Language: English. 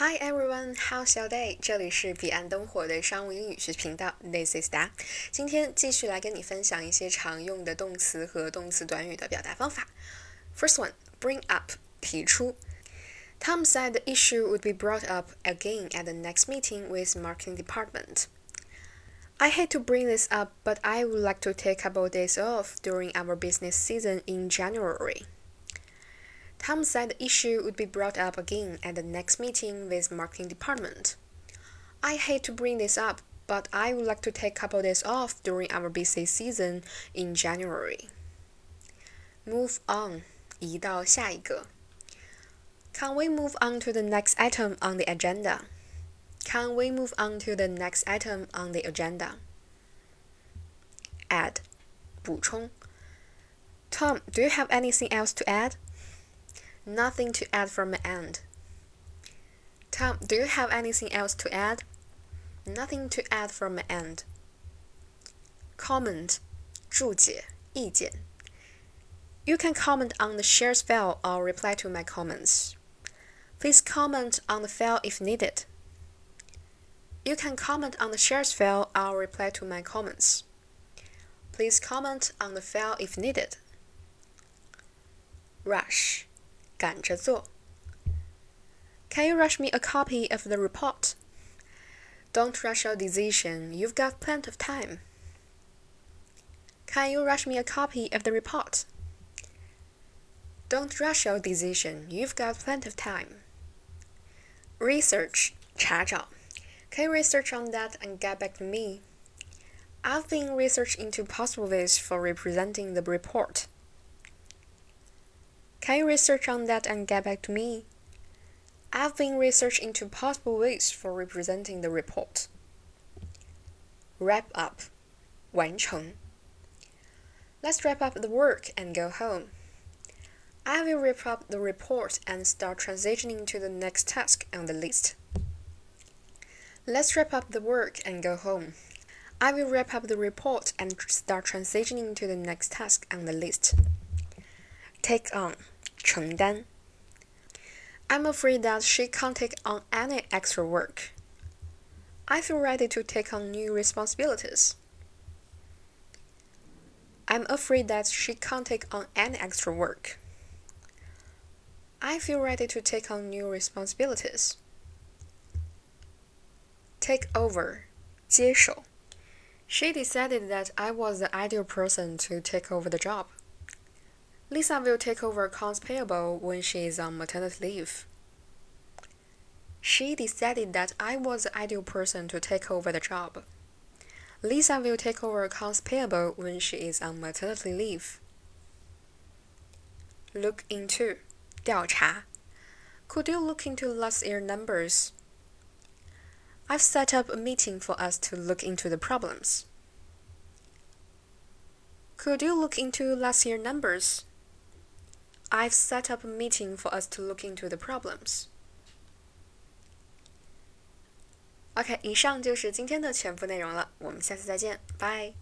Hi everyone, how's your day？这里是彼岸灯火的商务英语学习频道，This is Da。今天继续来跟你分享一些常用的动词和动词短语的表达方法。First one, bring up，提出。Tom said the issue would be brought up again at the next meeting with marketing department. I hate to bring this up, but I would like to take a couple days off during our business season in January. Tom said the issue would be brought up again at the next meeting with marketing department. I hate to bring this up, but I would like to take a couple days off during our busy season in January. Move on, 移到下一个. Can we move on to the next item on the agenda? Can we move on to the next item on the agenda? Add, 补充. Tom, do you have anything else to add? Nothing to add from my end. Tom, do you have anything else to add? Nothing to add from my end. Comment, 注解,意见. You can comment on the shares file or reply to my comments. Please comment on the file if needed. You can comment on the shares file or reply to my comments. Please comment on the file if needed. Rush 赶着做。Can you rush me a copy of the report? Don't rush your decision. You've got plenty of time. Can you rush me a copy of the report? Don't rush your decision. You've got plenty of time. Research 查找. Can you research on that and get back to me? I've been research into possible ways for representing the report. Can you research on that and get back to me? I've been researching into possible ways for representing the report. Wrap up. 完成. Let's wrap up the work and go home. I will wrap up the report and start transitioning to the next task on the list. Let's wrap up the work and go home. I will wrap up the report and start transitioning to the next task on the list. Take on 承担. I'm afraid that she can't take on any extra work. I feel ready to take on new responsibilities. I'm afraid that she can't take on any extra work. I feel ready to take on new responsibilities. Take over, 接手. She decided that I was the ideal person to take over the job. Lisa will take over accounts payable when she is on maternity leave. She decided that I was the ideal person to take over the job. Lisa will take over accounts payable when she is on maternity leave. Look into 调查. Could you look into last year numbers? I've set up a meeting for us to look into the problems. Could you look into last year numbers? I've set up a meeting for us to look into the problems. OK，以上就是今天的全部内容了，我们下次再见，拜。